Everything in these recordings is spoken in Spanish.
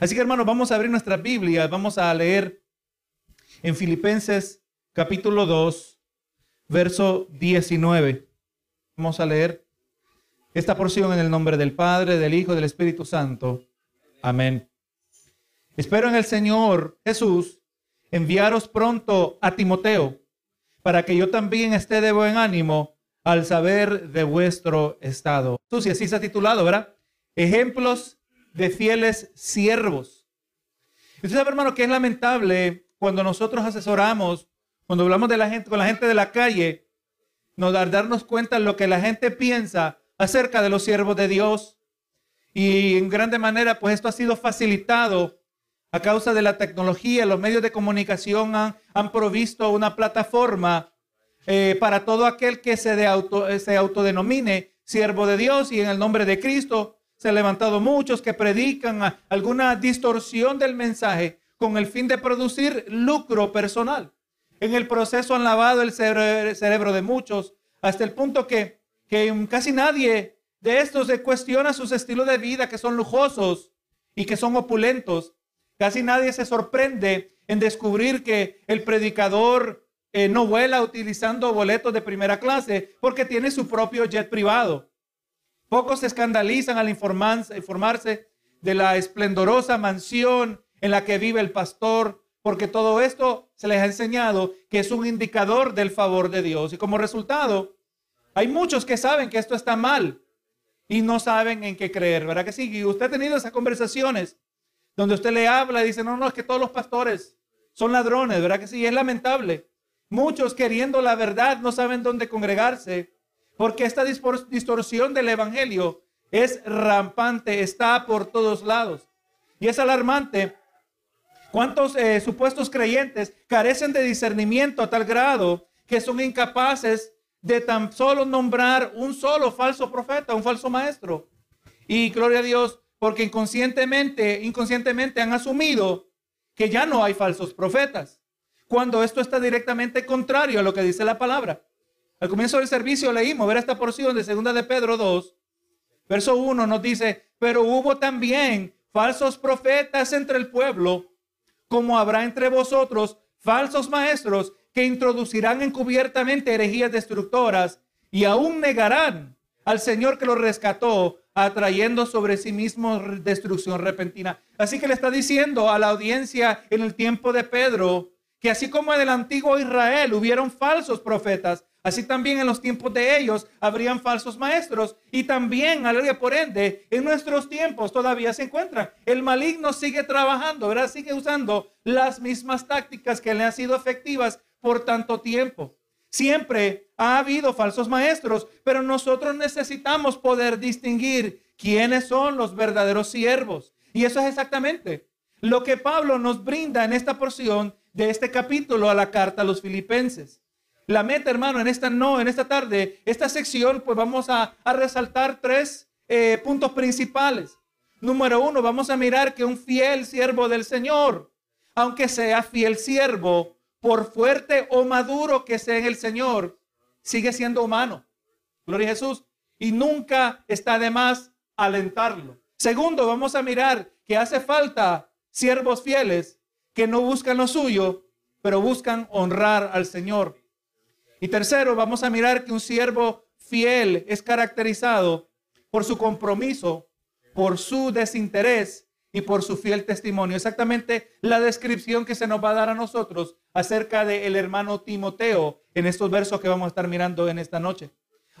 Así que hermanos, vamos a abrir nuestra Biblia, vamos a leer en Filipenses capítulo 2, verso 19. Vamos a leer esta porción en el nombre del Padre, del Hijo y del Espíritu Santo. Amén. Espero en el Señor Jesús enviaros pronto a Timoteo para que yo también esté de buen ánimo al saber de vuestro estado. Tú, si así se ha titulado, ¿verdad? Ejemplos de fieles siervos. Y usted sabe, hermano, que es lamentable cuando nosotros asesoramos, cuando hablamos de la gente, con la gente de la calle, nos dar, darnos cuenta de lo que la gente piensa acerca de los siervos de Dios. Y en grande manera, pues esto ha sido facilitado a causa de la tecnología. Los medios de comunicación han, provisto una plataforma eh, para todo aquel que se, auto, se autodenomine siervo de Dios y en el nombre de Cristo se han levantado muchos que predican alguna distorsión del mensaje con el fin de producir lucro personal. En el proceso han lavado el cerebro, de muchos hasta el punto que, que casi nadie de estos se cuestiona sus estilos de vida que son lujosos y que son opulentos. Casi nadie se sorprende en descubrir que el predicador eh, no vuela utilizando boletos de primera clase porque tiene su propio jet privado. Pocos se escandalizan al informarse de la esplendorosa mansión en la que vive el pastor, porque todo esto se les ha enseñado que es un indicador del favor de Dios. Y como resultado, hay muchos que saben que esto está mal y no saben en qué creer, ¿verdad que sí? Y usted ha tenido esas conversaciones donde usted le habla y dice, no, no, es que todos los pastores son ladrones, ¿verdad que sí? es lamentable. Muchos queriendo la verdad no saben dónde congregarse porque esta distorsión del Evangelio es rampante, está por todos lados. Y es alarmante cuántos eh, supuestos creyentes carecen de discernimiento a tal grado que son incapaces de tan solo nombrar un solo falso profeta, un falso maestro. Y gloria a Dios, porque inconscientemente, inconscientemente han asumido que ya no hay falsos profetas, cuando esto está directamente contrario a lo que dice la palabra. Al comienzo del servicio leímos, ver esta porción de segunda de Pedro 2, verso 1 nos dice, pero hubo también falsos profetas entre el pueblo, como habrá entre vosotros falsos maestros que introducirán encubiertamente herejías destructoras y aún negarán al Señor que los rescató, atrayendo sobre sí mismo destrucción repentina. Así que le está diciendo a la audiencia en el tiempo de Pedro que así como en el antiguo Israel hubieron falsos profetas, Así también en los tiempos de ellos habrían falsos maestros y también, por ende, en nuestros tiempos todavía se encuentran. El maligno sigue trabajando, ¿verdad? Sigue usando las mismas tácticas que le han sido efectivas por tanto tiempo. Siempre ha habido falsos maestros, pero nosotros necesitamos poder distinguir quiénes son los verdaderos siervos. Y eso es exactamente lo que Pablo nos brinda en esta porción de este capítulo a la carta a los filipenses. La meta, hermano, en esta no, en esta tarde, esta sección, pues vamos a, resaltar tres eh, puntos principales. Número uno, vamos a mirar que un fiel siervo del Señor, aunque sea fiel siervo, por fuerte o maduro que sea en el Señor, sigue siendo humano. Gloria a Jesús. Y nunca está de más alentarlo. Segundo, vamos a mirar que hace falta siervos fieles que no buscan lo suyo, pero buscan honrar al Señor. Y tercero, vamos a mirar que un siervo fiel es caracterizado por su compromiso, por su desinterés y por su fiel testimonio. Exactamente la descripción que se nos va a dar a nosotros acerca del hermano Timoteo en estos versos que vamos a estar mirando en esta noche.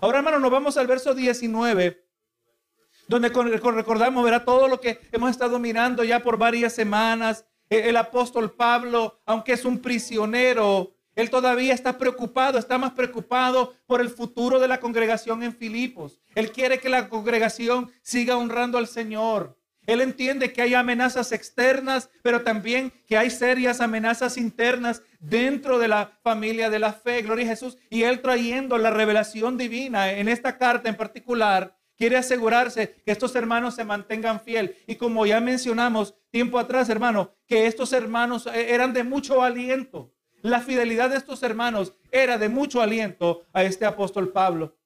Ahora, hermano, nos vamos al verso 19, donde recordamos, verá todo lo que hemos estado mirando ya por varias semanas. El apóstol Pablo, aunque es un prisionero, él todavía está preocupado, está más preocupado por el futuro de la congregación en Filipos. Él quiere que la congregación siga honrando al Señor. Él entiende que hay amenazas externas, pero también que hay serias amenazas internas dentro de la familia de la fe. Gloria a Jesús. Y él trayendo la revelación divina en esta carta en particular, quiere asegurarse que estos hermanos se mantengan fiel. Y como ya mencionamos tiempo atrás, hermano, que estos hermanos eh, eran de mucho aliento. La fidelidad de estos hermanos era de mucho aliento a este apóstol Pablo.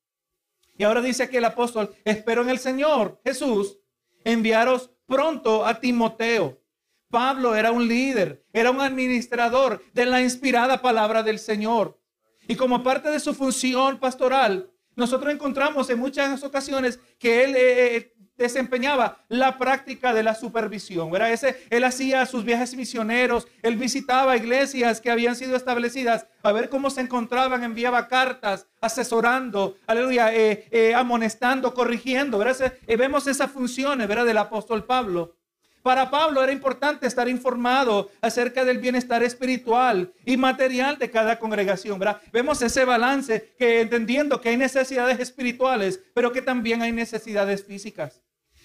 Y ahora dice que el apóstol, espero en el Señor Jesús enviaros pronto a Timoteo. Pablo era un líder, era un administrador de la inspirada palabra del Señor. Y como parte de su función pastoral, nosotros encontramos en muchas ocasiones que él eh, eh, desempeñaba la práctica de la supervisión. ¿verdad? Ese, él hacía sus viajes misioneros, él visitaba iglesias que habían sido establecidas a ver cómo se encontraban, enviaba cartas, asesorando, aleluya, eh, eh, amonestando, corrigiendo. ¿verdad? Eh, vemos esas funciones ¿verdad? del apóstol Pablo. Para Pablo era importante estar informado acerca del bienestar espiritual y material de cada congregación. ¿verdad? Vemos ese balance que entendiendo que hay necesidades espirituales, pero que también hay necesidades físicas.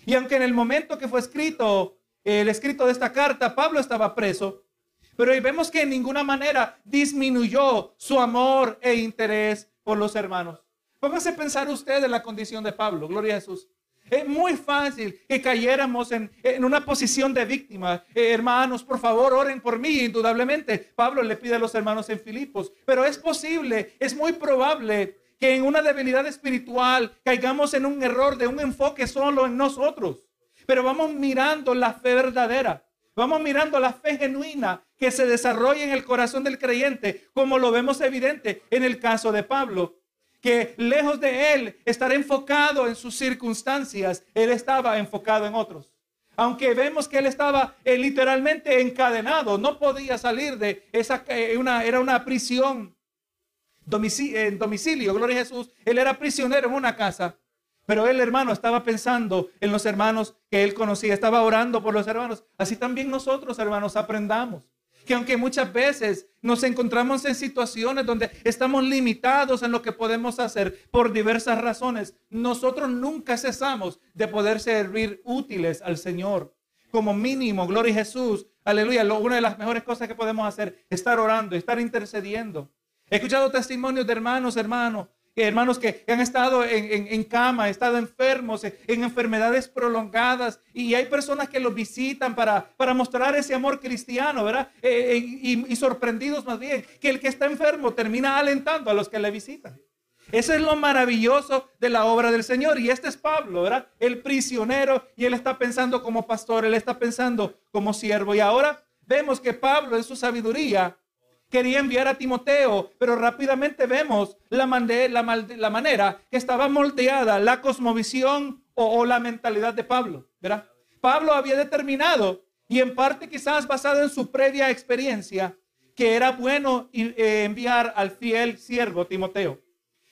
Y aunque en el momento que fue escrito el escrito de esta carta, Pablo estaba preso, pero vemos que en ninguna manera disminuyó su amor e interés por los hermanos. Póngase a pensar usted en la condición de Pablo, gloria a Jesús. Es muy fácil que cayéramos en, una posición de víctima. Eh, hermanos, por favor, oren por mí. Indudablemente, Pablo le pide a los hermanos en Filipos. Pero es posible, es muy probable que en una debilidad espiritual caigamos en un error de un enfoque solo en nosotros. Pero vamos mirando la fe verdadera. Vamos mirando la fe genuina que se desarrolla en el corazón del creyente, como lo vemos evidente en el caso de Pablo que lejos de él estar enfocado en sus circunstancias, él estaba enfocado en otros. Aunque vemos que él estaba eh, literalmente encadenado, no podía salir de esa, eh, una, era una prisión en domicilio, gloria a Jesús. Él era prisionero en una casa, pero él, hermano, estaba pensando en los hermanos que él conocía, estaba orando por los hermanos. Así también nosotros, hermanos, aprendamos que aunque muchas veces nos encontramos en situaciones donde estamos limitados en lo que podemos hacer por diversas razones, nosotros nunca cesamos de poder servir útiles al Señor. Como mínimo, gloria a Jesús, aleluya, una de las mejores cosas que podemos hacer es estar orando, estar intercediendo. He escuchado testimonios de hermanos, hermanos, hermanos que han estado en, cama, han estado enfermos, en enfermedades prolongadas, y hay personas que los visitan para, para mostrar ese amor cristiano, ¿verdad? Eh, eh, y, sorprendidos más bien, que el que está enfermo termina alentando a los que le visitan. Eso es lo maravilloso de la obra del Señor. Y este es Pablo, ¿verdad? El prisionero, y él está pensando como pastor, él está pensando como siervo. Y ahora vemos que Pablo en su sabiduría quería enviar a Timoteo, pero rápidamente vemos la, la, manera que estaba moldeada la cosmovisión o, la mentalidad de Pablo. ¿verdad? Pablo había determinado, y en parte quizás basado en su previa experiencia, que era bueno eh, enviar al fiel siervo Timoteo.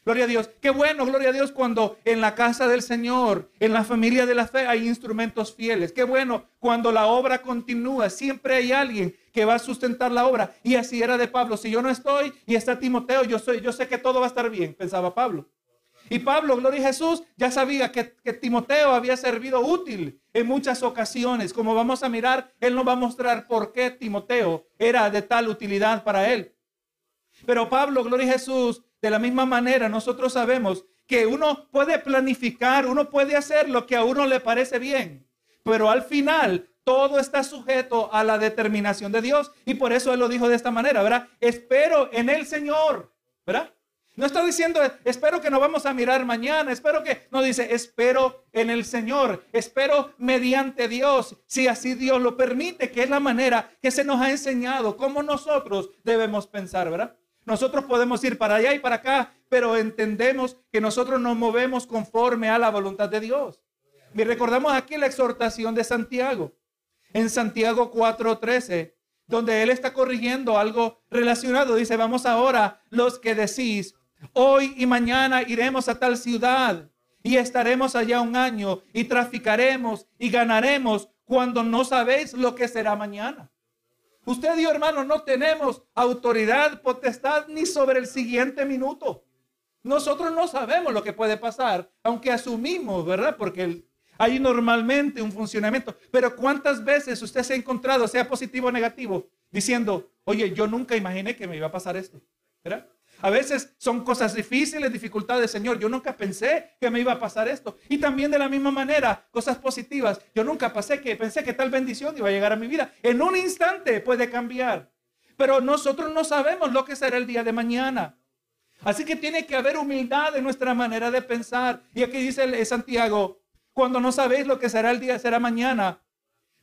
Gloria a Dios. Qué bueno, gloria a Dios, cuando en la casa del Señor, en la familia de la fe, hay instrumentos fieles. Qué bueno cuando la obra continúa. Siempre hay alguien que va a sustentar la obra. Y así era de Pablo. Si yo no estoy y está Timoteo, yo, soy, yo sé que todo va a estar bien, pensaba Pablo. Y Pablo, gloria a Jesús, ya sabía que, que, Timoteo había servido útil en muchas ocasiones. Como vamos a mirar, él nos va a mostrar por qué Timoteo era de tal utilidad para él. Pero Pablo, gloria a Jesús, de la misma manera, nosotros sabemos que uno puede planificar, uno puede hacer lo que a uno le parece bien, pero al final todo está sujeto a la determinación de Dios y por eso él lo dijo de esta manera, ¿verdad? Espero en el Señor, ¿verdad? No está diciendo, espero que nos vamos a mirar mañana, espero que, no dice, espero en el Señor, espero mediante Dios, si así Dios lo permite, que es la manera que se nos ha enseñado, cómo nosotros debemos pensar, ¿verdad? Nosotros podemos ir para allá y para acá, pero entendemos que nosotros nos movemos conforme a la voluntad de Dios. Y recordamos aquí la exhortación de Santiago, en Santiago 4:13, donde él está corrigiendo algo relacionado. Dice, vamos ahora los que decís, hoy y mañana iremos a tal ciudad y estaremos allá un año y traficaremos y ganaremos cuando no sabéis lo que será mañana. Usted y hermano, no tenemos autoridad, potestad ni sobre el siguiente minuto. Nosotros no sabemos lo que puede pasar, aunque asumimos, ¿verdad? Porque hay normalmente un funcionamiento. Pero ¿cuántas veces usted se ha encontrado, sea positivo o negativo, diciendo, oye, yo nunca imaginé que me iba a pasar esto? A veces son cosas difíciles, dificultades, Señor. Yo nunca pensé que me iba a pasar esto. Y también de la misma manera, cosas positivas. Yo nunca pasé que pensé que tal bendición iba a llegar a mi vida. En un instante puede cambiar. Pero nosotros no sabemos lo que será el día de mañana. Así que tiene que haber humildad en nuestra manera de pensar. Y aquí dice Santiago, cuando no sabéis lo que será el día, será mañana.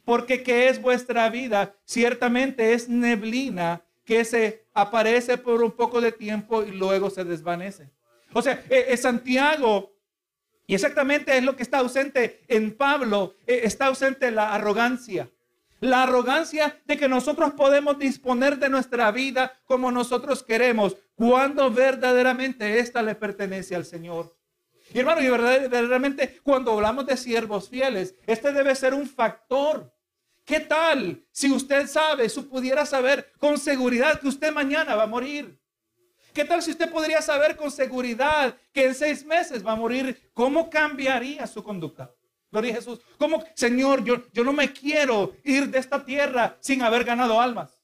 Porque ¿qué es vuestra vida? Ciertamente es neblina que se aparece por un poco de tiempo y luego se desvanece. O sea, eh, eh, Santiago, y exactamente es lo que está ausente en Pablo, eh, está ausente la arrogancia. La arrogancia de que nosotros podemos disponer de nuestra vida como nosotros queremos, cuando verdaderamente esta le pertenece al Señor. Y hermano, y verdaderamente cuando hablamos de siervos fieles, este debe ser un factor. ¿Qué tal si usted sabe, si pudiera saber con seguridad que usted mañana va a morir? ¿Qué tal si usted podría saber con seguridad que en seis meses va a morir? ¿Cómo cambiaría su conducta? Gloria a Jesús. ¿Cómo, Señor, yo, yo no me quiero ir de esta tierra sin haber ganado almas?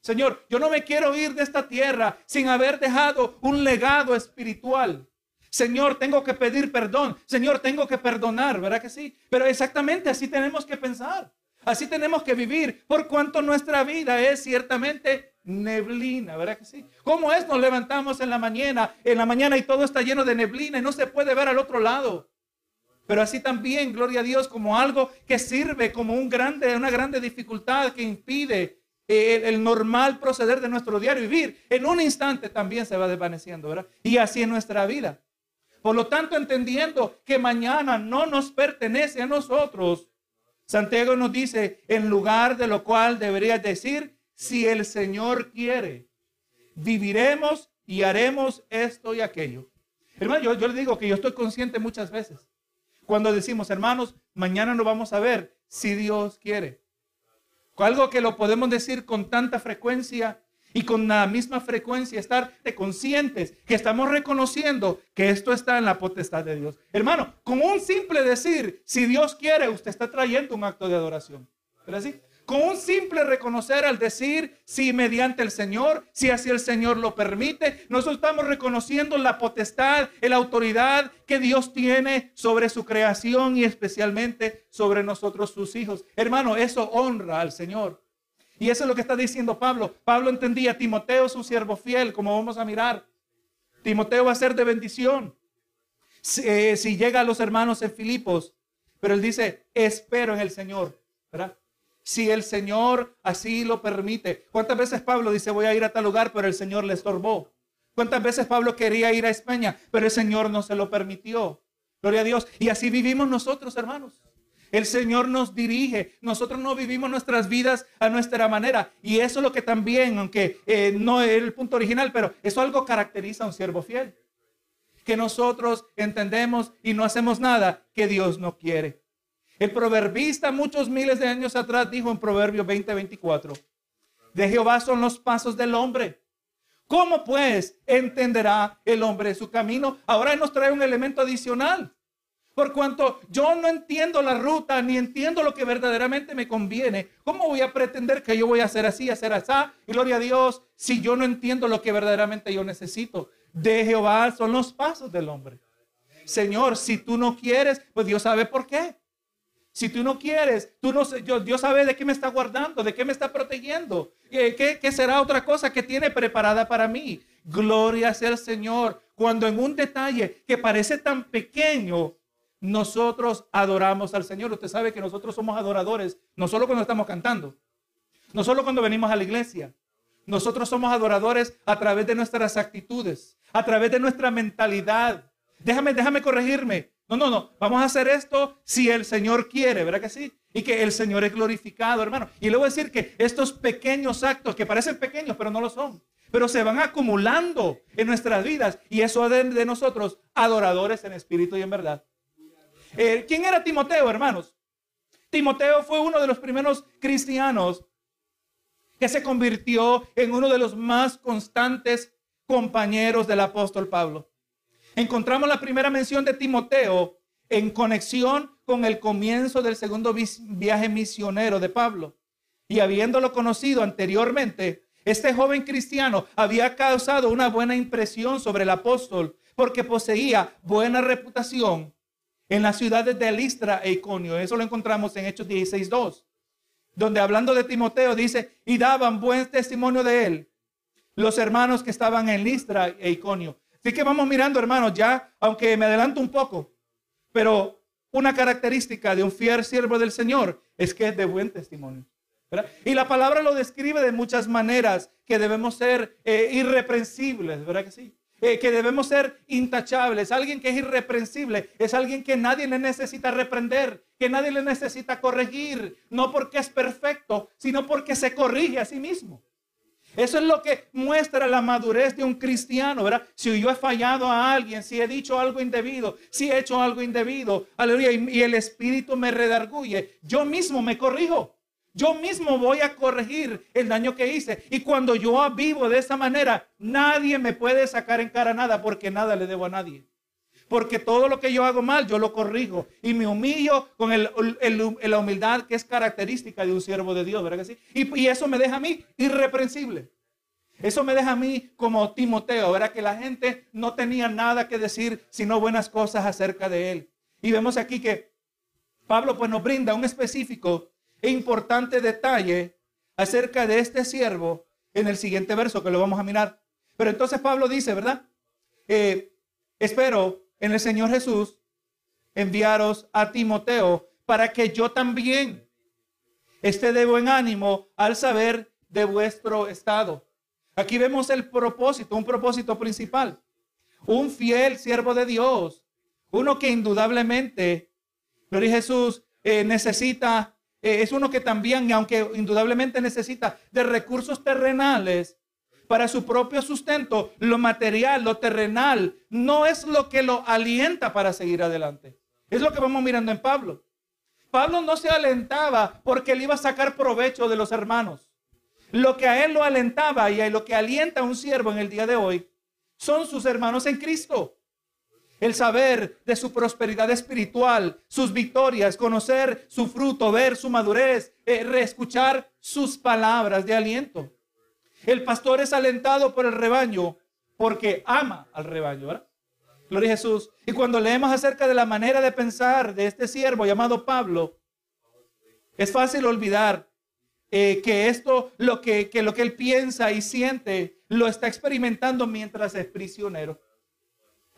Señor, yo no me quiero ir de esta tierra sin haber dejado un legado espiritual. Señor, tengo que pedir perdón. Señor, tengo que perdonar, ¿verdad que sí? Pero exactamente así tenemos que pensar. Así tenemos que vivir, por cuanto nuestra vida es ciertamente neblina, ¿verdad que sí? ¿Cómo es? Nos levantamos en la mañana, en la mañana y todo está lleno de neblina y no se puede ver al otro lado. Pero así también, gloria a Dios, como algo que sirve como un grande, una grande dificultad que impide el, normal proceder de nuestro diario vivir. En un instante también se va desvaneciendo, ¿verdad? Y así en nuestra vida. Por lo tanto, entendiendo que mañana no nos pertenece a nosotros, Santiago nos dice, en lugar de lo cual deberías decir, si el Señor quiere, viviremos y haremos esto y aquello. Hermano, yo, le digo que yo estoy consciente muchas veces. Cuando decimos, hermanos, mañana nos vamos a ver, si Dios quiere. Algo que lo podemos decir con tanta frecuencia y con la misma frecuencia estar conscientes que estamos reconociendo que esto está en la potestad de Dios. Hermano, con un simple decir, si Dios quiere, usted está trayendo un acto de adoración. ¿Pero así? Con un simple reconocer al decir, si mediante el Señor, si así el Señor lo permite, nosotros estamos reconociendo la potestad, la autoridad que Dios tiene sobre su creación y especialmente sobre nosotros sus hijos. Hermano, eso honra al Señor. Y eso es lo que está diciendo Pablo. Pablo entendía, Timoteo es un siervo fiel, como vamos a mirar. Timoteo va a ser de bendición si, eh, llega a los hermanos en Filipos. Pero él dice, espero en el Señor. Si el Señor así lo permite. ¿Cuántas veces Pablo dice, voy a ir a tal lugar, pero el Señor le estorbó? ¿Cuántas veces Pablo quería ir a España, pero el Señor no se lo permitió? Gloria a Dios. Y así vivimos nosotros, hermanos. El Señor nos dirige. Nosotros no vivimos nuestras vidas a nuestra manera. Y eso es lo que también, aunque eh, no es el punto original, pero eso algo caracteriza a un siervo fiel. Que nosotros entendemos y no hacemos nada que Dios no quiere. El proverbista muchos miles de años atrás dijo en Proverbio 20:24, de Jehová son los pasos del hombre. ¿Cómo pues entenderá el hombre su camino? Ahora nos trae un elemento adicional. Por cuanto yo no entiendo la ruta ni entiendo lo que verdaderamente me conviene, ¿cómo voy a pretender que yo voy a hacer así, hacer así? Gloria a Dios, si yo no entiendo lo que verdaderamente yo necesito. De Jehová son los pasos del hombre. Señor, si tú no quieres, pues Dios sabe por qué. Si tú no quieres, tú no Dios, Dios sabe de qué me está guardando, de qué me está protegiendo. ¿Qué, ¿Qué será otra cosa que tiene preparada para mí? Gloria sea el Señor. Cuando en un detalle que parece tan pequeño, nosotros adoramos al Señor. Usted sabe que nosotros somos adoradores, no solo cuando estamos cantando, no solo cuando venimos a la iglesia. Nosotros somos adoradores a través de nuestras actitudes, a través de nuestra mentalidad. Déjame, déjame corregirme. No, no, no. Vamos a hacer esto si el Señor quiere, ¿verdad que sí? Y que el Señor es glorificado, hermano. Y a decir que estos pequeños actos, que parecen pequeños, pero no lo son, pero se van acumulando en nuestras vidas. Y eso de, de nosotros, adoradores en espíritu y en verdad. Eh, ¿Quién era Timoteo, hermanos? Timoteo fue uno de los primeros cristianos que se convirtió en uno de los más constantes compañeros del apóstol Pablo. Encontramos la primera mención de Timoteo en conexión con el comienzo del segundo viaje misionero de Pablo. Y habiéndolo conocido anteriormente, este joven cristiano había causado una buena impresión sobre el apóstol porque poseía buena reputación en las ciudades de Listra e Iconio. Eso lo encontramos en Hechos 16.2, donde hablando de Timoteo dice, y daban buen testimonio de él los hermanos que estaban en Listra e Iconio. Así que vamos mirando, hermanos, ya, aunque me adelanto un poco, pero una característica de un fiel siervo del Señor es que es de buen testimonio. Y la palabra lo describe de muchas maneras, que debemos ser eh, irreprensibles, ¿verdad que sí? Eh, que debemos ser intachables. Alguien que es irreprensible es alguien que nadie le necesita reprender, que nadie le necesita corregir, no porque es perfecto, sino porque se corrige a sí mismo. Eso es lo que muestra la madurez de un cristiano, ¿verdad? Si yo he fallado a alguien, si he dicho algo indebido, si he hecho algo indebido, aleluya, y, el Espíritu me redarguye, yo mismo me corrijo. Yo mismo voy a corregir el daño que hice. Y cuando yo vivo de esa manera, nadie me puede sacar en cara nada porque nada le debo a nadie. Porque todo lo que yo hago mal, yo lo corrijo. Y me humillo con la humildad que es característica de un siervo de Dios, ¿verdad que sí? Y, eso me deja a mí irreprensible. Eso me deja a mí como Timoteo, ¿verdad? Que la gente no tenía nada que decir, sino buenas cosas acerca de él. Y vemos aquí que Pablo pues nos brinda un específico e importante detalle acerca de este siervo en el siguiente verso que lo vamos a mirar. Pero entonces Pablo dice, ¿verdad? Eh, espero en el Señor Jesús enviaros a Timoteo para que yo también esté de buen ánimo al saber de vuestro estado. Aquí vemos el propósito, un propósito principal. Un fiel siervo de Dios, uno que indudablemente, pero Jesús eh, necesita eh, es uno que también, aunque indudablemente necesita de recursos terrenales para su propio sustento, lo material, lo terrenal, no es lo que lo alienta para seguir adelante. Es lo que vamos mirando en Pablo. Pablo no se alentaba porque él iba a sacar provecho de los hermanos. Lo que a él lo alentaba y a lo que alienta a un siervo en el día de hoy son sus hermanos en Cristo el saber de su prosperidad espiritual, sus victorias, conocer su fruto, ver su madurez, eh, reescuchar sus palabras de aliento. El pastor es alentado por el rebaño porque ama al rebaño. Gloria a Jesús. Y cuando leemos acerca de la manera de pensar de este siervo llamado Pablo, es fácil olvidar eh, que esto, lo que, que lo que él piensa y siente, lo está experimentando mientras es prisionero.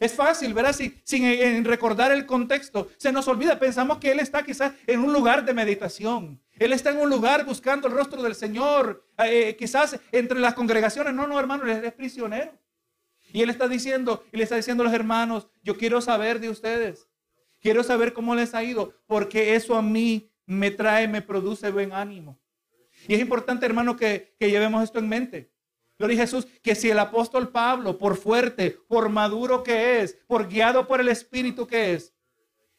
Es fácil, ¿verdad? sin recordar el contexto, se nos olvida, pensamos que Él está quizás en un lugar de meditación. Él está en un lugar buscando el rostro del Señor, eh, quizás entre las congregaciones. No, no, hermano, Él es prisionero. Y Él está diciendo, y le está diciendo a los hermanos, yo quiero saber de ustedes. Quiero saber cómo les ha ido, porque eso a mí me trae, me produce buen ánimo. Y es importante, hermano, que llevemos esto en mente. Gloria a Jesús, que si el apóstol Pablo, por fuerte, por maduro que es, por guiado por el Espíritu que es,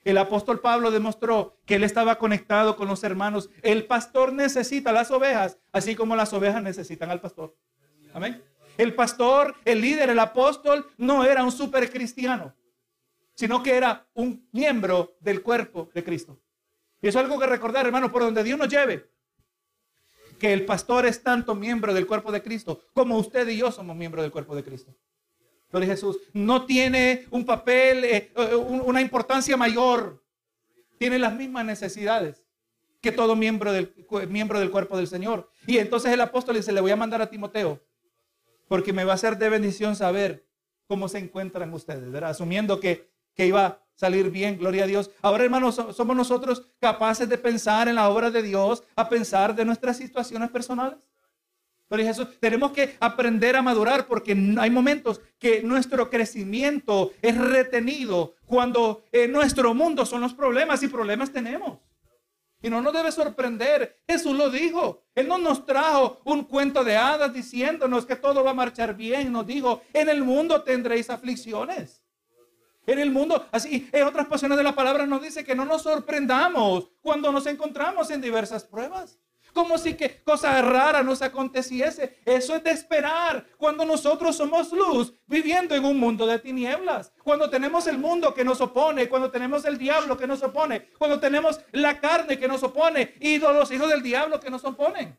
el apóstol Pablo demostró que él estaba conectado con los hermanos. El pastor necesita las ovejas, así como las ovejas necesitan al pastor. Amén. El pastor, el líder, el apóstol, no era un super cristiano, sino que era un miembro del cuerpo de Cristo. Y eso es algo que recordar, hermano, por donde Dios nos lleve que el pastor es tanto miembro del cuerpo de Cristo como usted y yo somos miembros del cuerpo de Cristo. Gloria Jesús. No tiene un papel, eh, eh, una importancia mayor. Tiene las mismas necesidades que todo miembro del, miembro del cuerpo del Señor. Y entonces el apóstol dice, le voy a mandar a Timoteo, porque me va a ser de bendición saber cómo se encuentran ustedes. Asumiendo que, que iba salir bien, gloria a Dios. Ahora, hermanos, somos nosotros capaces de pensar en la obra de Dios, a pensar de nuestras situaciones personales. A Jesús. Tenemos que aprender a madurar porque hay momentos que nuestro crecimiento es retenido cuando en nuestro mundo son los problemas y problemas tenemos. Y no nos debe sorprender. Jesús lo dijo. Él no nos trajo un cuento de hadas diciéndonos que todo va a marchar bien. Nos dijo, en el mundo tendréis aflicciones en el mundo. Así, en otras pasiones de la palabra nos dice que no nos sorprendamos cuando nos encontramos en diversas pruebas. Como si que cosa rara nos aconteciese. Eso es de esperar cuando nosotros somos luz viviendo en un mundo de tinieblas. Cuando tenemos el mundo que nos opone, cuando tenemos el diablo que nos opone, cuando tenemos la carne que nos opone y los hijos del diablo que nos oponen.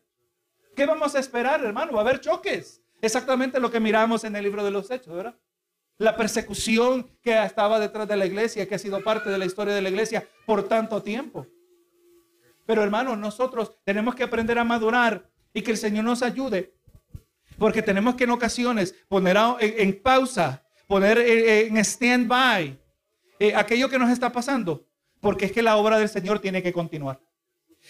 ¿Qué vamos a esperar, hermano? Va a haber choques. Exactamente lo que miramos en el libro de los Hechos, ¿verdad? La persecución que estaba detrás de la iglesia, que ha sido parte de la historia de la iglesia por tanto tiempo. Pero hermanos, nosotros tenemos que aprender a madurar y que el Señor nos ayude, porque tenemos que en ocasiones poner en, pausa, poner en stand-by eh, aquello que nos está pasando, Porque es que la obra del Señor tiene que continuar.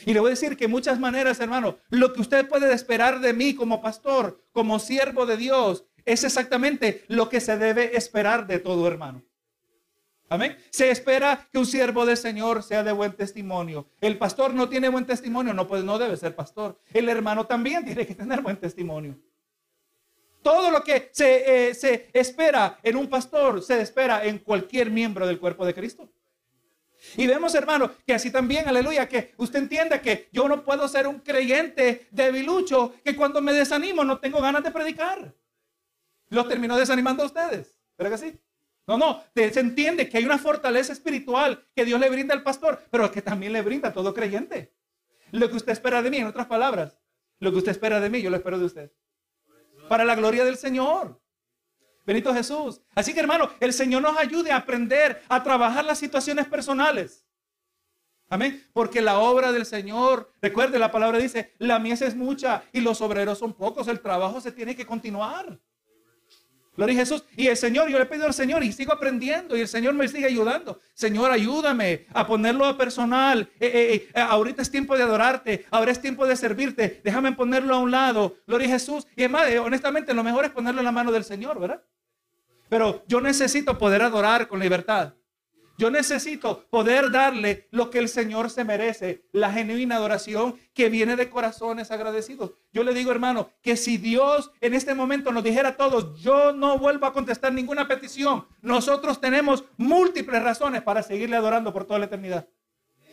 Y le voy a decir que muchas maneras, hermano, lo que usted puede esperar de mí como pastor, como siervo de Dios, es exactamente lo que se debe esperar de todo hermano. Amén. Se espera que un siervo del Señor sea de buen testimonio. El pastor no tiene buen testimonio, no, pues no debe ser pastor. El hermano también tiene que tener buen testimonio. Todo lo que se, eh, se espera en un pastor se espera en cualquier miembro del cuerpo de Cristo. Y vemos, hermano, que así también, aleluya, que usted entiende que yo no puedo ser un creyente debilucho, que cuando me desanimo no tengo ganas de predicar. Lo termino desanimando a ustedes. ¿Pero que sí? No, no, se entiende que hay una fortaleza espiritual que Dios le brinda al pastor, pero que también le brinda a todo creyente. Lo que usted espera de mí, en otras palabras, lo que usted espera de mí, yo lo espero de usted. Para la gloria del Señor. Benito Jesús. Así que hermano, el Señor nos ayude a aprender a trabajar las situaciones personales. Amén. Porque la obra del Señor, recuerde, la palabra dice, la mies es mucha y los obreros son pocos. El trabajo se tiene que continuar. Gloria a Jesús. Y el Señor, yo le pido al Señor y sigo aprendiendo y el Señor me sigue ayudando. Señor, ayúdame a ponerlo a personal. Eh, eh, eh, ahorita es tiempo de adorarte, ahora es tiempo de servirte. Déjame ponerlo a un lado. Gloria a Jesús. Y además, honestamente, lo mejor es ponerlo en la mano del Señor, ¿verdad? Pero yo necesito poder adorar con libertad. Yo necesito poder darle lo que el Señor se merece, la genuina adoración que viene de corazones agradecidos. Yo le digo, hermano, que si Dios en este momento nos dijera a todos, yo no vuelvo a contestar ninguna petición, nosotros tenemos múltiples razones para seguirle adorando por toda la eternidad.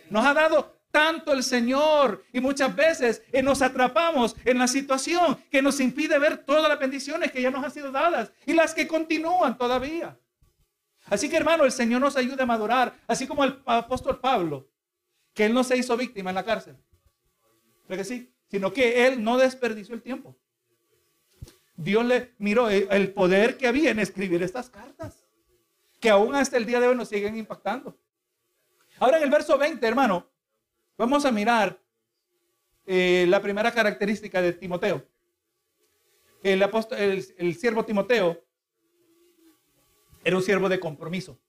Nos ha dado tanto el Señor y muchas veces eh, nos atrapamos en la situación que nos impide ver todas las bendiciones que ya nos han sido dadas y las que continúan todavía. Así que hermano, el Señor nos ayuda a madurar, así como el apóstol Pablo, que él no se hizo víctima en la cárcel. ¿Pero que sí? Sino que él no desperdició el tiempo. Dios le miró el poder que había en escribir estas cartas, que aún hasta el día de hoy nos siguen impactando. Ahora en el verso 20, hermano, vamos a mirar eh, la primera característica de Timoteo. El, apóstol, el siervo Timoteo era un siervo de compromiso.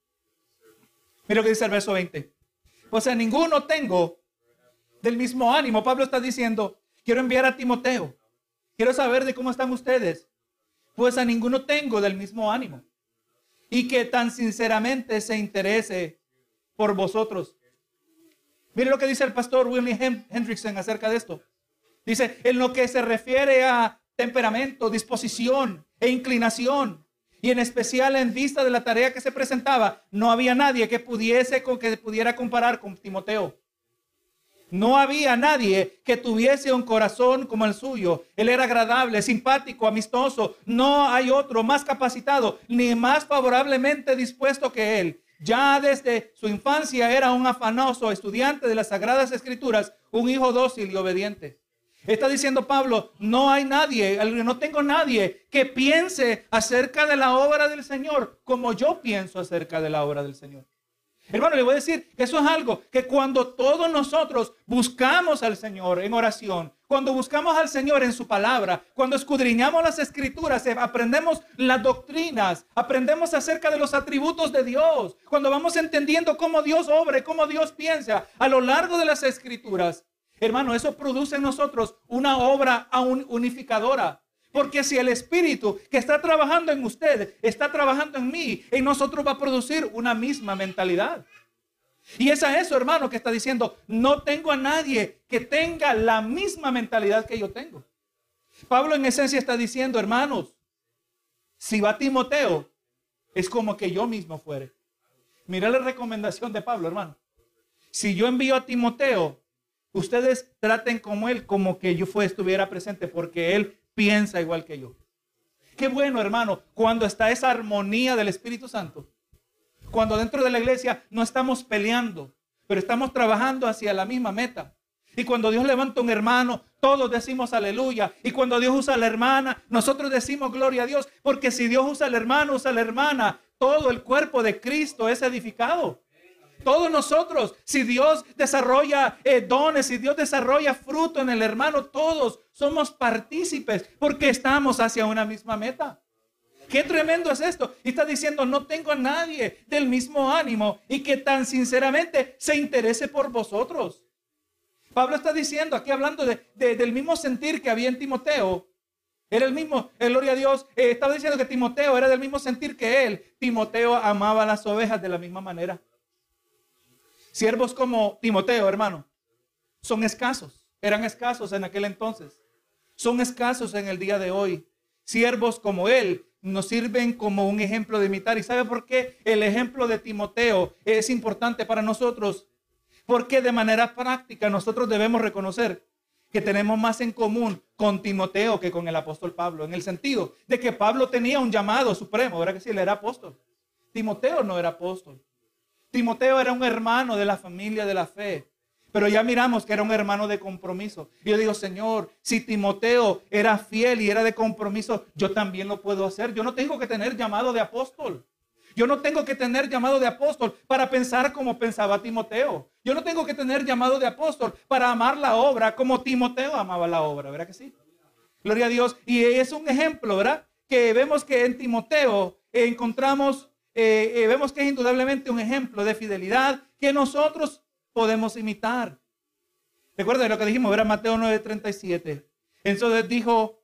Mira lo que dice el verso 20. Pues a ninguno tengo del mismo ánimo. Pablo está diciendo, quiero enviar a Timoteo. Quiero saber de cómo están ustedes. Pues a ninguno tengo del mismo ánimo. Y que tan sinceramente se interese por vosotros. Mire lo que dice el pastor William Hendrickson acerca de esto. Dice, en lo que se refiere a temperamento, disposición e inclinación, y en especial en vista de la tarea que se presentaba, no había nadie que pudiese con que pudiera comparar con Timoteo. No había nadie que tuviese un corazón como el suyo. Él era agradable, simpático, amistoso. No hay otro más capacitado ni más favorablemente dispuesto que él. Ya desde su infancia era un afanoso estudiante de las Sagradas Escrituras, un hijo dócil y obediente. Está diciendo Pablo, no hay nadie, no tengo nadie que piense acerca de la obra del Señor como yo pienso acerca de la obra del Señor. Hermano, le voy a decir que eso es algo que cuando todos nosotros buscamos al Señor en oración, cuando buscamos al Señor en su palabra, cuando escudriñamos las escrituras, eh, aprendemos las doctrinas, aprendemos acerca de los atributos de Dios, cuando vamos entendiendo cómo Dios obra, cómo Dios piensa a lo largo de las escrituras, Hermano, eso produce en nosotros una obra unificadora. Porque si el Espíritu que está trabajando en usted está trabajando en mí, en nosotros va a producir una misma mentalidad. Y es a eso, hermano, que está diciendo, no tengo a nadie que tenga la misma mentalidad que yo tengo. Pablo en esencia está diciendo, hermanos, si va Timoteo, es como que yo mismo fuere. Mira la recomendación de Pablo, hermano. Si yo envío a Timoteo, Ustedes traten como Él, como que yo fue, estuviera presente, porque Él piensa igual que yo. Qué bueno, hermano, cuando está esa armonía del Espíritu Santo. Cuando dentro de la iglesia no estamos peleando, pero estamos trabajando hacia la misma meta. Y cuando Dios levanta un hermano, todos decimos aleluya. Y cuando Dios usa a la hermana, nosotros decimos gloria a Dios. Porque si Dios usa al hermano, usa a la hermana, todo el cuerpo de Cristo es edificado. Todos nosotros, si Dios desarrolla eh, dones, si Dios desarrolla fruto en el hermano, todos somos partícipes porque estamos hacia una misma meta. Qué tremendo es esto. Y está diciendo, no tengo a nadie del mismo ánimo y que tan sinceramente se interese por vosotros. Pablo está diciendo, aquí hablando de, del mismo sentir que había en Timoteo. Era el mismo, el gloria a Dios, eh, estaba diciendo que Timoteo era del mismo sentir que él. Timoteo amaba las ovejas de la misma manera. Siervos como Timoteo, hermano, son escasos. Eran escasos en aquel entonces. Son escasos en el día de hoy. Siervos como él nos sirven como un ejemplo de imitar. ¿Y sabe por qué el ejemplo de Timoteo es importante para nosotros? Porque de manera práctica nosotros debemos reconocer que tenemos más en común con Timoteo que con el apóstol Pablo, en el sentido de que Pablo tenía un llamado supremo, ¿verdad que sí? Él era apóstol. Timoteo no era apóstol. Timoteo era un hermano de la familia de la fe. Pero ya miramos que era un hermano de compromiso. Y yo digo, Señor, si Timoteo era fiel y era de compromiso, yo también lo puedo hacer. Yo no tengo que tener llamado de apóstol. Yo no tengo que tener llamado de apóstol para pensar como pensaba Timoteo. Yo no tengo que tener llamado de apóstol para amar la obra como Timoteo amaba la obra, ¿verdad que sí? Gloria a Dios. Y es un ejemplo, ¿verdad? Que vemos que en Timoteo encontramos, eh, eh, vemos que es indudablemente un ejemplo de fidelidad que nosotros podemos imitar. Recuerda lo que dijimos, era Mateo 9:37. Entonces dijo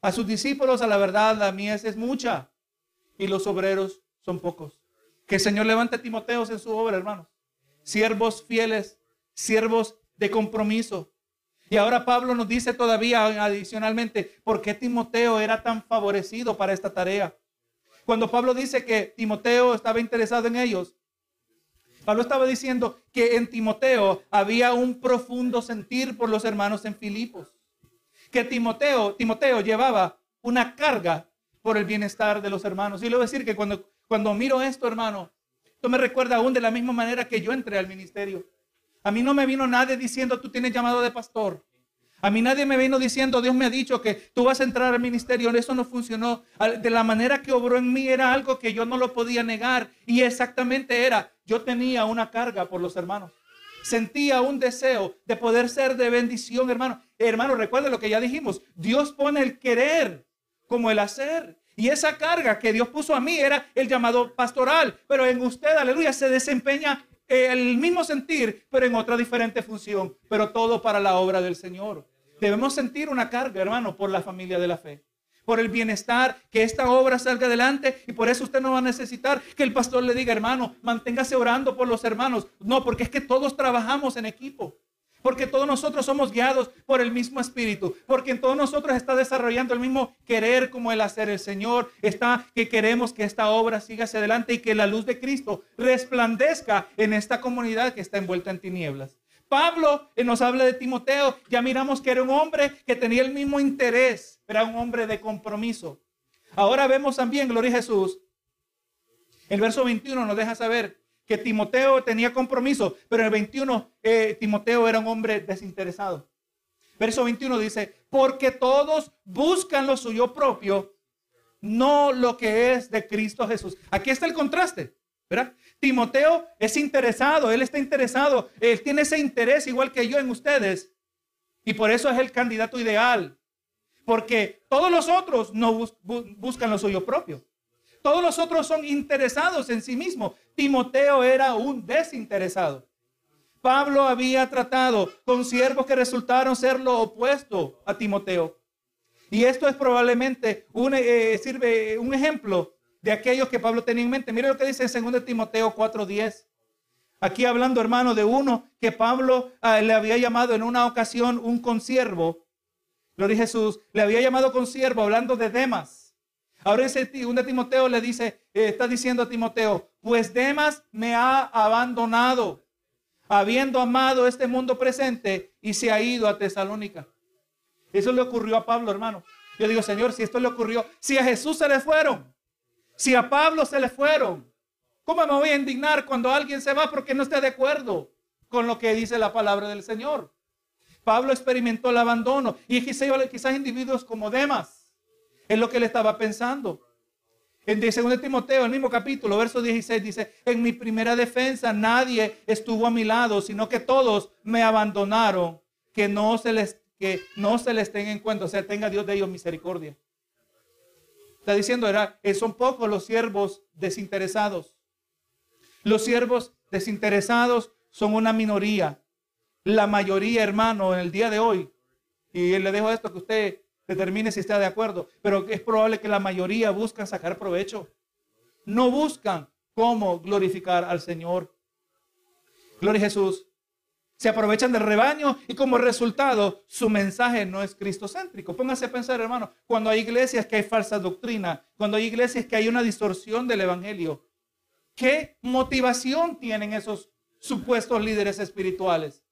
a sus discípulos, a la verdad, la mies es mucha y los obreros son pocos. Que el Señor levante Timoteos en su obra, hermanos. Siervos fieles, siervos de compromiso. Y ahora Pablo nos dice todavía adicionalmente por qué Timoteo era tan favorecido para esta tarea. Cuando Pablo dice que Timoteo estaba interesado en ellos, Pablo estaba diciendo que en Timoteo había un profundo sentir por los hermanos en Filipos. Que Timoteo, Timoteo llevaba una carga por el bienestar de los hermanos. Y le voy a decir que cuando, cuando miro esto, hermano, esto me recuerda aún de la misma manera que yo entré al ministerio. A mí no me vino nadie diciendo, tú tienes llamado de pastor. A mí nadie me vino diciendo, Dios me ha dicho que tú vas a entrar al ministerio. Eso no funcionó. De la manera que obró en mí era algo que yo no lo podía negar. Y exactamente era, yo tenía una carga por los hermanos. Sentía un deseo de poder ser de bendición, hermano. Hermano, recuerde lo que ya dijimos. Dios pone el querer como el hacer. Y esa carga que Dios puso a mí era el llamado pastoral. Pero en usted, aleluya, se desempeña el mismo sentir, pero en otra diferente función. Pero todo para la obra del Señor. Debemos sentir una carga, hermano, por la familia de la fe. Por el bienestar, que esta obra salga adelante. Y por eso usted no va a necesitar que el pastor le diga, hermano, manténgase orando por los hermanos. No, porque es que todos trabajamos en equipo. Porque todos nosotros somos guiados por el mismo espíritu. Porque en todos nosotros está desarrollando el mismo querer como el hacer. El Señor está que queremos que esta obra siga hacia adelante y que la luz de Cristo resplandezca en esta comunidad que está envuelta en tinieblas. Pablo nos habla de Timoteo, ya miramos que era un hombre que tenía el mismo interés, era un hombre de compromiso. Ahora vemos también, gloria a Jesús, el verso 21 nos deja saber que Timoteo tenía compromiso, pero en el 21 eh, Timoteo era un hombre desinteresado. Verso 21 dice, porque todos buscan lo suyo propio, no lo que es de Cristo Jesús. Aquí está el contraste, ¿verdad? Timoteo es interesado, él está interesado, él tiene ese interés igual que yo en ustedes. Y por eso es el candidato ideal. Porque todos los otros no buscan lo suyo propio. Todos los otros son interesados en sí mismos. Timoteo era un desinteresado. Pablo había tratado con siervos que resultaron ser lo opuesto a Timoteo. Y esto es probablemente un, eh, sirve un ejemplo de aquellos que Pablo tenía en mente. Mire lo que dice en 2 Timoteo 4:10. Aquí hablando, hermano, de uno que Pablo ah, le había llamado en una ocasión un consiervo. Gloria a Jesús. Le había llamado consiervo hablando de Demas. Ahora ese de Timoteo le dice, eh, está diciendo a Timoteo, pues Demas me ha abandonado, habiendo amado este mundo presente y se ha ido a Tesalónica. Eso le ocurrió a Pablo, hermano. Yo digo, Señor, si esto le ocurrió, si a Jesús se le fueron, si a Pablo se le fueron, ¿cómo me voy a indignar cuando alguien se va porque no esté de acuerdo con lo que dice la palabra del Señor? Pablo experimentó el abandono y quizás, individuos como Demas es lo que él estaba pensando. En 2 Timoteo, el mismo capítulo, verso 16, dice, en mi primera defensa nadie estuvo a mi lado, sino que todos me abandonaron, que no se les, que no se les tenga en cuenta, o sea, tenga Dios de ellos misericordia. Está diciendo, era, eh, son pocos los siervos desinteresados. Los siervos desinteresados son una minoría. La mayoría, hermano, en el día de hoy, y le dejo esto que usted determine si está de acuerdo, pero es probable que la mayoría buscan sacar provecho. No buscan cómo glorificar al Señor. Gloria a Jesús. Se aprovechan del rebaño y como resultado su mensaje no es cristocéntrico. Póngase a pensar, hermano, cuando hay iglesias que hay falsa doctrina, cuando hay iglesias que hay una distorsión del evangelio, ¿qué motivación tienen esos supuestos líderes espirituales?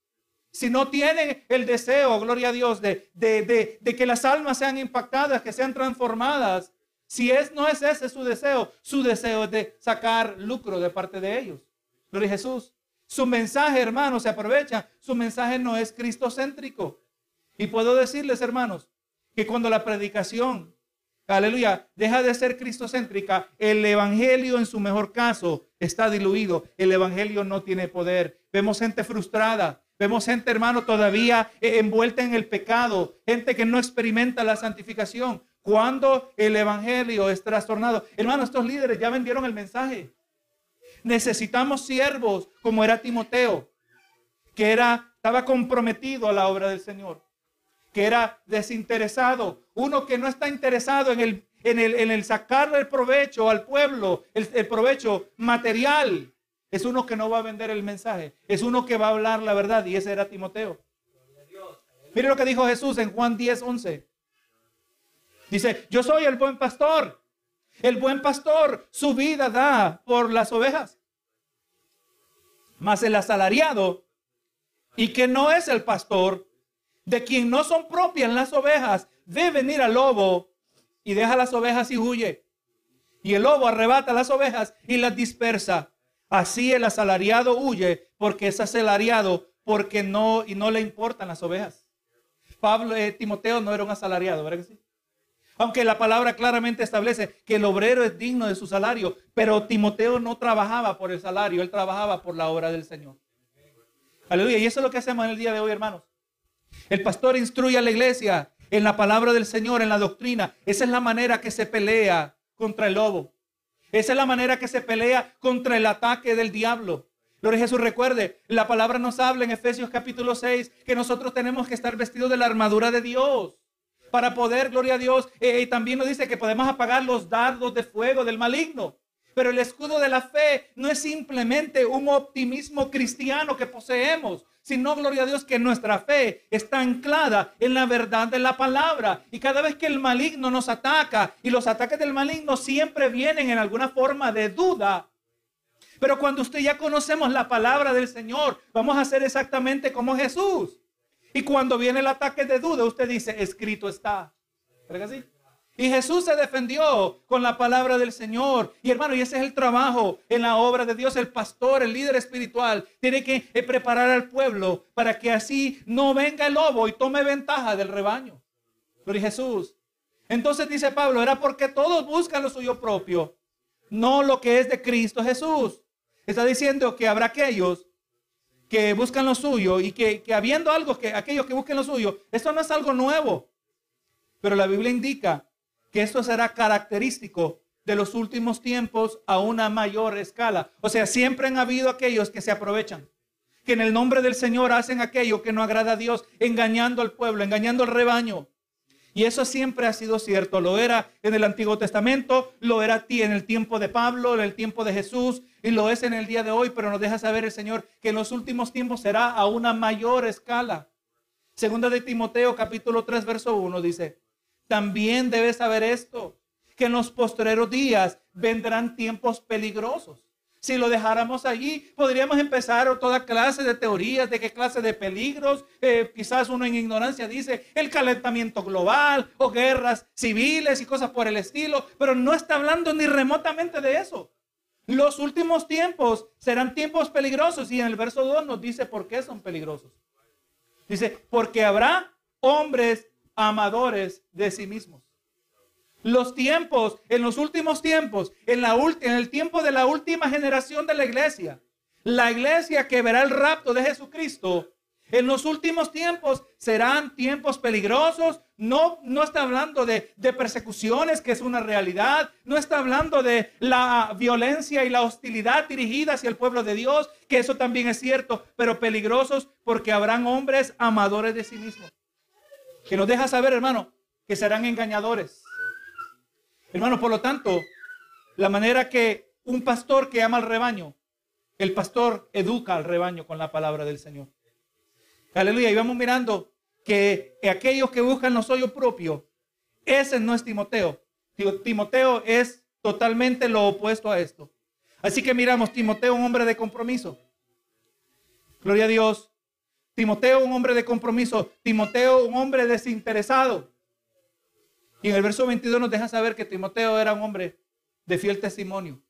Si no tienen el deseo, gloria a Dios, de, de, de, que las almas sean impactadas, que sean transformadas, si es, no es ese su deseo, su deseo es de sacar lucro de parte de ellos. Gloria a Jesús. Su mensaje, hermanos, se aprovecha. Su mensaje no es cristocéntrico. Y puedo decirles, hermanos, que cuando la predicación, aleluya, deja de ser cristocéntrica, el evangelio en su mejor caso está diluido. El evangelio no tiene poder. Vemos gente frustrada. Vemos gente, hermano, todavía envuelta en el pecado. Gente que no experimenta la santificación. Cuando el evangelio es trastornado. Hermano, estos líderes ya vendieron el mensaje. Necesitamos siervos como era Timoteo, que era, estaba comprometido a la obra del Señor, que era desinteresado, uno que no está interesado en el, en el, en el sacarle el provecho al pueblo, el, el provecho material. Es uno que no va a vender el mensaje, es uno que va a hablar la verdad y ese era Timoteo. Mire lo que dijo Jesús en Juan 10, 11. Dice, yo soy el buen pastor. El buen pastor su vida da por las ovejas. Mas el asalariado, y que no es el pastor, de quien no son propias las ovejas, ve venir al lobo y deja las ovejas y huye. Y el lobo arrebata las ovejas y las dispersa. Así el asalariado huye porque es asalariado porque no y no le importan las ovejas. Pablo, eh, Timoteo no era un asalariado, ¿verdad que sí? Aunque la palabra claramente establece que el obrero es digno de su salario, pero Timoteo no trabajaba por el salario, él trabajaba por la obra del Señor. Aleluya. Y eso es lo que hacemos en el día de hoy, hermanos. El pastor instruye a la iglesia en la palabra del Señor, en la doctrina. Esa es la manera que se pelea contra el lobo. Esa es la manera que se pelea contra el ataque del diablo. Gloria Jesús, recuerde, la palabra nos habla en Efesios capítulo 6 que nosotros tenemos que estar vestidos de la armadura de Dios para poder, gloria a Dios, eh, y también nos dice que podemos apagar los dardos de fuego del maligno. Pero el escudo de la fe no es simplemente un optimismo cristiano que poseemos, sino, gloria a Dios, que nuestra fe está anclada en la verdad de la palabra. Y cada vez que el maligno nos ataca, y los ataques del maligno siempre vienen en alguna forma de duda, pero cuando usted ya conocemos la palabra del Señor, vamos a hacer exactamente como Jesús. Y cuando viene el ataque de duda, usted dice, escrito está. ¿Verdad que sí? Y Jesús se defendió con la palabra del Señor. Y hermano, y ese es el trabajo en la obra de Dios. El pastor, el líder espiritual, tiene que eh, preparar al pueblo para que así no venga el lobo y tome ventaja del rebaño. Pero Jesús. Entonces dice Pablo, era porque todos buscan lo suyo propio, no lo que es de Cristo Jesús. Está diciendo que habrá aquellos que buscan lo suyo y que, habiendo algo que aquellos que busquen lo suyo, esto no es algo nuevo. Pero la Biblia indica que esto será característico de los últimos tiempos a una mayor escala. O sea, siempre han habido aquellos que se aprovechan, que en el nombre del Señor hacen aquello que no agrada a Dios, engañando al pueblo, engañando al rebaño. Y eso siempre ha sido cierto. Lo era en el Antiguo Testamento, lo era en el tiempo de Pablo, en el tiempo de Jesús, y lo es en el día de hoy, pero nos deja saber el Señor que en los últimos tiempos será a una mayor escala. Segunda de Timoteo capítulo 3, verso 1 dice, también debes saber esto, que en los postreros días vendrán tiempos peligrosos si lo dejáramos allí, podríamos empezar toda clase de teorías de qué clase de peligros. Eh, quizás uno en ignorancia dice el calentamiento global o guerras civiles y cosas por el estilo, pero no está hablando ni remotamente de eso. Los últimos tiempos serán tiempos peligrosos y en el verso 2 nos dice por qué son peligrosos. Dice, porque habrá hombres amadores de sí mismos los tiempos, en los últimos tiempos, en, la en el tiempo de la última generación de la iglesia, la iglesia que verá el rapto de Jesucristo, En los últimos tiempos serán tiempos peligrosos. No, no está hablando de, de, persecuciones, que es una realidad. No está hablando de la violencia y la hostilidad dirigida hacia el pueblo de Dios, que eso también es cierto, pero peligrosos porque habrán hombres amadores de sí mismos. Que nos deja saber, hermano, que serán engañadores. Hermano, por lo tanto, la manera que un pastor que ama al rebaño, el pastor educa al rebaño con la palabra del Señor. Aleluya. Y vamos mirando que aquellos que buscan lo suyo propio, ese no es Timoteo. Timoteo es totalmente lo opuesto a esto. Así que miramos, Timoteo, un hombre de compromiso. Gloria a Dios. Timoteo, un hombre de compromiso. Timoteo, un hombre desinteresado. Y en el verso 22 nos deja saber que Timoteo era un hombre de fiel testimonio.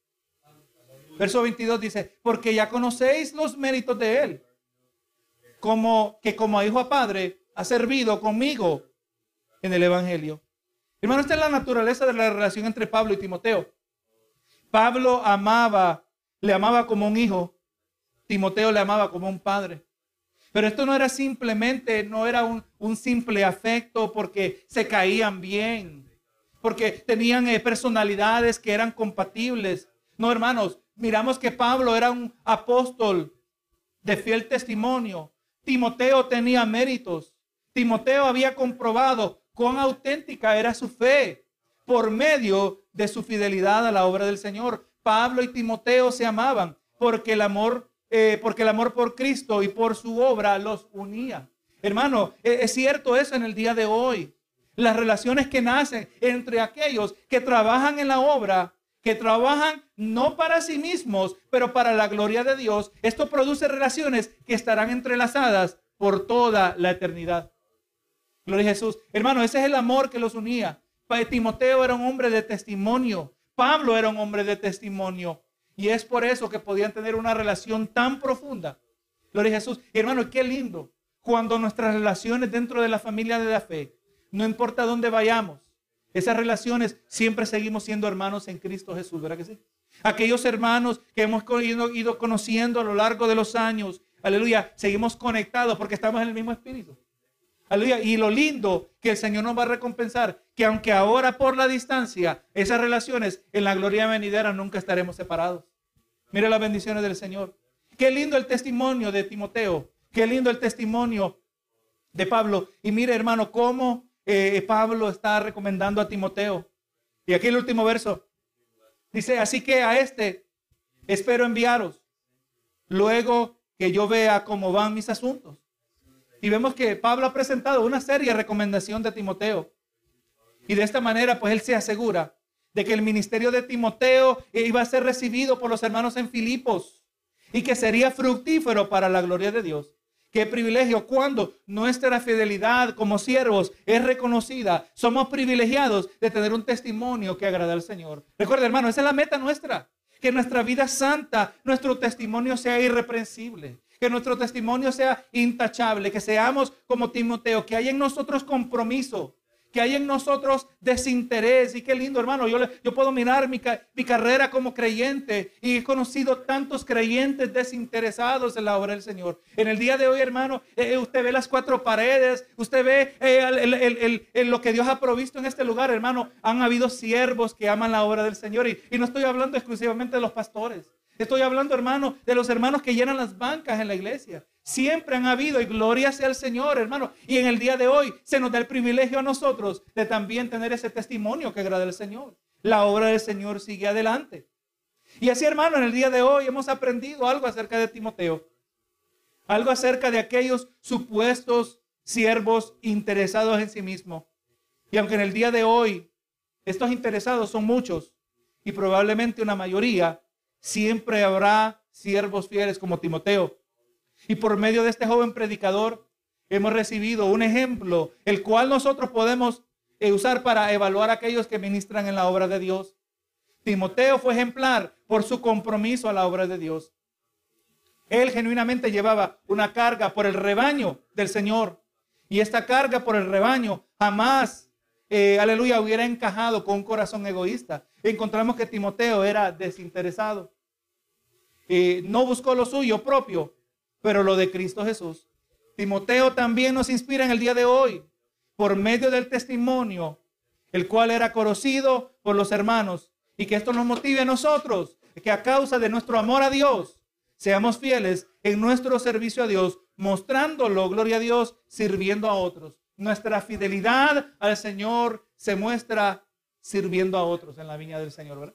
Verso 22 dice, porque ya conocéis los méritos de él como que como hijo a padre ha servido conmigo en el Evangelio. Hermano, esta es la naturaleza de la relación entre Pablo y Timoteo. Pablo amaba, le amaba como un hijo. Timoteo le amaba como un padre. Pero esto no era simplemente, no era un, simple afecto porque se caían bien, porque tenían eh, personalidades que eran compatibles. No, hermanos, miramos que Pablo era un apóstol de fiel testimonio, Timoteo tenía méritos. Timoteo había comprobado cuán auténtica era su fe por medio de su fidelidad a la obra del Señor. Pablo y Timoteo se amaban porque el amor, eh, porque el amor por Cristo y por su obra los unía. Hermano, e, es cierto eso en el día de hoy. Las relaciones que nacen entre aquellos que trabajan en la obra que trabajan no para sí mismos, pero para la gloria de Dios, esto produce relaciones que estarán entrelazadas por toda la eternidad. Gloria a Jesús. Hermano, ese es el amor que los unía. Timoteo era un hombre de testimonio. Pablo era un hombre de testimonio. Y es por eso que podían tener una relación tan profunda. Gloria a Jesús. Hermano, qué lindo cuando nuestras relaciones dentro de la familia de la fe, no importa dónde vayamos, esas relaciones siempre seguimos siendo hermanos en Cristo Jesús, ¿verdad que sí? Aquellos hermanos que hemos ido, conociendo a lo largo de los años, aleluya, seguimos conectados porque estamos en el mismo espíritu. Aleluya. Y lo lindo que el Señor nos va a recompensar, que aunque ahora por la distancia, esas relaciones en la gloria venidera nunca estaremos separados. Mire las bendiciones del Señor. Qué lindo el testimonio de Timoteo. Qué lindo el testimonio de Pablo. Y mire, hermano, cómo eh, Pablo está recomendando a Timoteo. Y aquí el último verso. Dice, así que a este espero enviaros luego que yo vea cómo van mis asuntos. Y vemos que Pablo ha presentado una seria recomendación de Timoteo. Y de esta manera, pues él se asegura de que el ministerio de Timoteo iba a ser recibido por los hermanos en Filipos y que sería fructífero para la gloria de Dios. Qué privilegio cuando nuestra fidelidad como siervos es reconocida. Somos privilegiados de tener un testimonio que agrada al Señor. Recuerda, hermano, esa es la meta nuestra. Que nuestra vida santa, nuestro testimonio sea irreprensible. Que nuestro testimonio sea intachable. Que seamos como Timoteo. Que haya en nosotros compromiso que hay en nosotros desinterés. Y qué lindo, hermano. Yo, yo puedo mirar mi, mi, carrera como creyente y he conocido tantos creyentes desinteresados en la obra del Señor. En el día de hoy, hermano, eh, eh, usted ve las cuatro paredes, usted ve eh, lo que Dios ha provisto en este lugar, hermano. Han habido siervos que aman la obra del Señor. Y no estoy hablando exclusivamente de los pastores. Estoy hablando, hermano, de los hermanos que llenan las bancas en la iglesia. Siempre han habido y gloria sea al Señor, hermano. Y en el día de hoy se nos da el privilegio a nosotros de también tener ese testimonio que agrada al Señor. La obra del Señor sigue adelante. Y así, hermano, en el día de hoy hemos aprendido algo acerca de Timoteo. Algo acerca de aquellos supuestos siervos interesados en sí mismos. Y aunque en el día de hoy estos interesados son muchos y probablemente una mayoría, siempre habrá siervos fieles como Timoteo. Y por medio de este joven predicador hemos recibido un ejemplo, el cual nosotros podemos eh, usar para evaluar a aquellos que ministran en la obra de Dios. Timoteo fue ejemplar por su compromiso a la obra de Dios. Él genuinamente llevaba una carga por el rebaño del Señor. Y esta carga por el rebaño jamás, eh, aleluya, hubiera encajado con un corazón egoísta encontramos que Timoteo era desinteresado. no buscó lo suyo propio, pero lo de Cristo Jesús. Timoteo también nos inspira en el día de hoy por medio del testimonio, el cual era conocido por los hermanos, y que esto nos motive a nosotros, que a causa de nuestro amor a Dios, seamos fieles en nuestro servicio a Dios, mostrándolo, gloria a Dios, sirviendo a otros. Nuestra fidelidad al Señor se muestra sirviendo a otros en la viña del Señor. ¿verdad?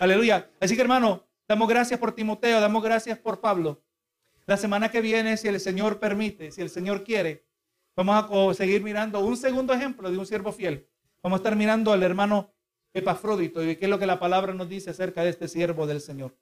Aleluya. Así que hermano, damos gracias por Timoteo, damos gracias por Pablo. La semana que viene, si el Señor permite, si el Señor quiere, vamos a seguir mirando un segundo ejemplo de un siervo fiel. Vamos a estar mirando al hermano Epafrodito y qué es lo que la palabra nos dice acerca de este siervo del Señor.